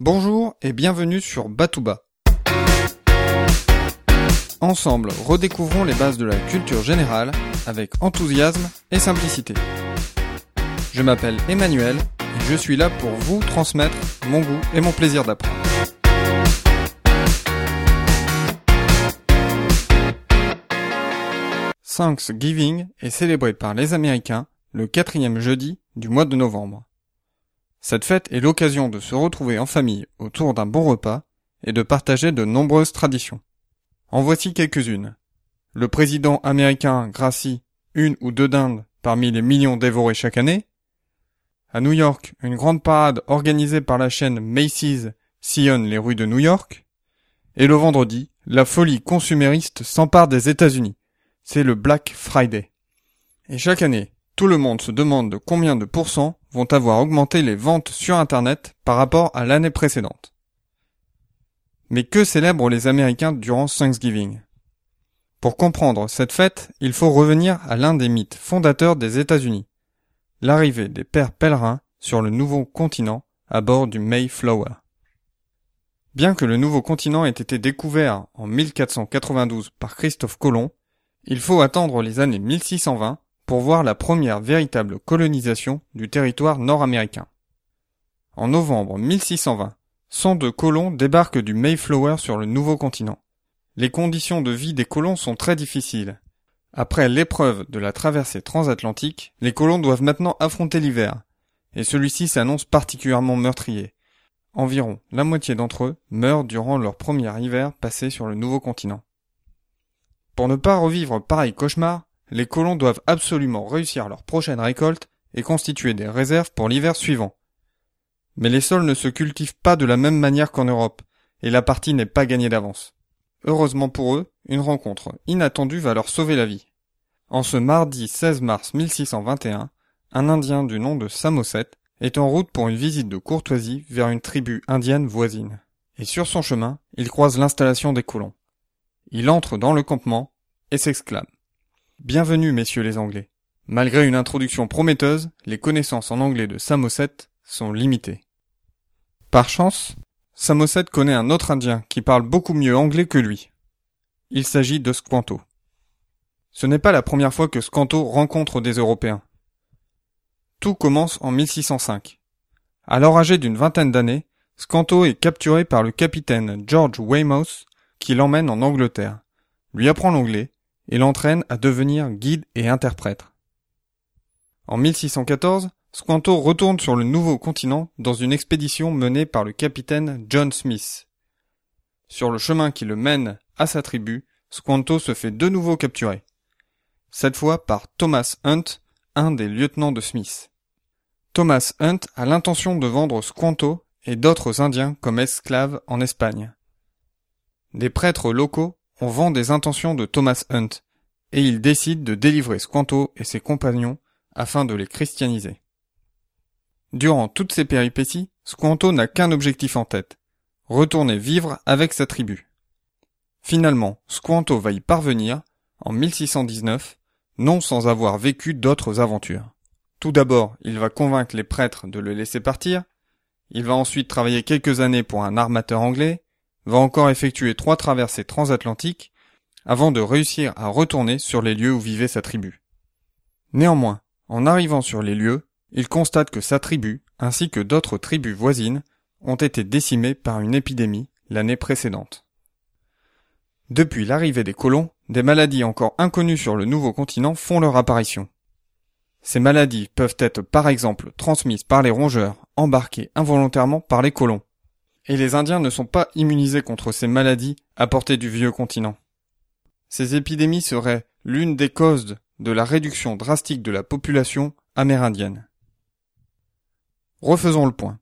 Bonjour et bienvenue sur Batouba. Ensemble, redécouvrons les bases de la culture générale avec enthousiasme et simplicité. Je m'appelle Emmanuel et je suis là pour vous transmettre mon goût et mon plaisir d'apprendre. Thanksgiving est célébré par les Américains le quatrième jeudi du mois de novembre. Cette fête est l'occasion de se retrouver en famille autour d'un bon repas et de partager de nombreuses traditions. En voici quelques-unes. Le président américain gracie une ou deux dindes parmi les millions dévorés chaque année. À New York, une grande parade organisée par la chaîne Macy's sillonne les rues de New York. Et le vendredi, la folie consumériste s'empare des États-Unis. C'est le Black Friday. Et chaque année, tout le monde se demande de combien de pourcents vont avoir augmenté les ventes sur Internet par rapport à l'année précédente. Mais que célèbrent les Américains durant Thanksgiving? Pour comprendre cette fête, il faut revenir à l'un des mythes fondateurs des États-Unis, l'arrivée des pères pèlerins sur le nouveau continent à bord du Mayflower. Bien que le nouveau continent ait été découvert en 1492 par Christophe Colomb, il faut attendre les années 1620 pour voir la première véritable colonisation du territoire nord-américain. En novembre 1620, 102 colons débarquent du Mayflower sur le nouveau continent. Les conditions de vie des colons sont très difficiles. Après l'épreuve de la traversée transatlantique, les colons doivent maintenant affronter l'hiver, et celui-ci s'annonce particulièrement meurtrier. Environ la moitié d'entre eux meurent durant leur premier hiver passé sur le nouveau continent. Pour ne pas revivre pareil cauchemar, les colons doivent absolument réussir leur prochaine récolte et constituer des réserves pour l'hiver suivant. Mais les sols ne se cultivent pas de la même manière qu'en Europe, et la partie n'est pas gagnée d'avance. Heureusement pour eux, une rencontre inattendue va leur sauver la vie. En ce mardi 16 mars 1621, un Indien du nom de Samoset est en route pour une visite de courtoisie vers une tribu indienne voisine. Et sur son chemin, il croise l'installation des colons. Il entre dans le campement et s'exclame. Bienvenue, messieurs les Anglais. Malgré une introduction prometteuse, les connaissances en anglais de Samoset sont limitées. Par chance, Samoset connaît un autre Indien qui parle beaucoup mieux anglais que lui. Il s'agit de Squanto. Ce n'est pas la première fois que Squanto rencontre des Européens. Tout commence en 1605. Alors âgé d'une vingtaine d'années, Squanto est capturé par le capitaine George Weymouth qui l'emmène en Angleterre, lui apprend l'anglais et l'entraîne à devenir guide et interprète. En 1614, Squanto retourne sur le nouveau continent dans une expédition menée par le capitaine John Smith. Sur le chemin qui le mène à sa tribu, Squanto se fait de nouveau capturer. Cette fois par Thomas Hunt, un des lieutenants de Smith. Thomas Hunt a l'intention de vendre Squanto et d'autres Indiens comme esclaves en Espagne. Des prêtres locaux on vend des intentions de Thomas Hunt, et il décide de délivrer Squanto et ses compagnons afin de les christianiser. Durant toutes ces péripéties, Squanto n'a qu'un objectif en tête, retourner vivre avec sa tribu. Finalement, Squanto va y parvenir en 1619, non sans avoir vécu d'autres aventures. Tout d'abord, il va convaincre les prêtres de le laisser partir, il va ensuite travailler quelques années pour un armateur anglais, va encore effectuer trois traversées transatlantiques avant de réussir à retourner sur les lieux où vivait sa tribu. Néanmoins, en arrivant sur les lieux, il constate que sa tribu, ainsi que d'autres tribus voisines, ont été décimées par une épidémie l'année précédente. Depuis l'arrivée des colons, des maladies encore inconnues sur le nouveau continent font leur apparition. Ces maladies peuvent être par exemple transmises par les rongeurs embarqués involontairement par les colons, et les Indiens ne sont pas immunisés contre ces maladies apportées du vieux continent. Ces épidémies seraient l'une des causes de la réduction drastique de la population amérindienne. Refaisons le point.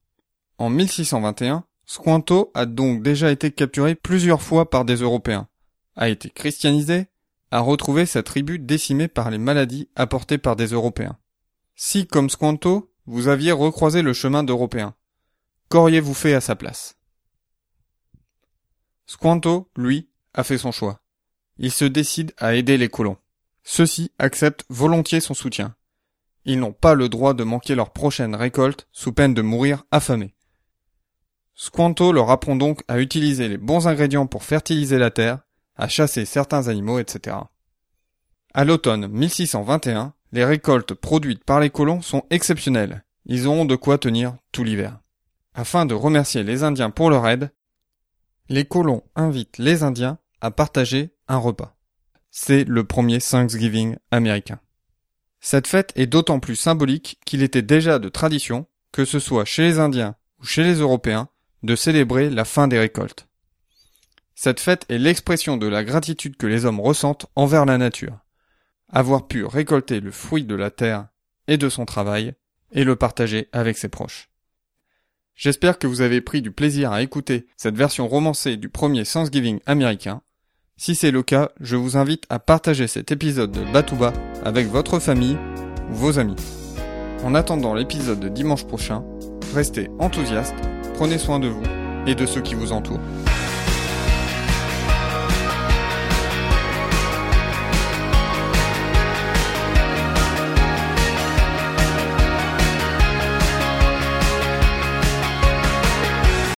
En 1621, Squanto a donc déjà été capturé plusieurs fois par des Européens, a été christianisé, a retrouvé sa tribu décimée par les maladies apportées par des Européens. Si, comme Squanto, vous aviez recroisé le chemin d'Européens, qu'auriez-vous fait à sa place? Squanto, lui, a fait son choix. Il se décide à aider les colons. Ceux-ci acceptent volontiers son soutien. Ils n'ont pas le droit de manquer leur prochaine récolte sous peine de mourir affamés. Squanto leur apprend donc à utiliser les bons ingrédients pour fertiliser la terre, à chasser certains animaux, etc. À l'automne 1621, les récoltes produites par les colons sont exceptionnelles. Ils auront de quoi tenir tout l'hiver. Afin de remercier les Indiens pour leur aide, les colons invitent les Indiens à partager un repas. C'est le premier Thanksgiving américain. Cette fête est d'autant plus symbolique qu'il était déjà de tradition, que ce soit chez les Indiens ou chez les Européens, de célébrer la fin des récoltes. Cette fête est l'expression de la gratitude que les hommes ressentent envers la nature. Avoir pu récolter le fruit de la terre et de son travail et le partager avec ses proches. J'espère que vous avez pris du plaisir à écouter cette version romancée du premier Thanksgiving américain. Si c'est le cas, je vous invite à partager cet épisode de Batouba avec votre famille ou vos amis. En attendant l'épisode de dimanche prochain, restez enthousiastes, prenez soin de vous et de ceux qui vous entourent.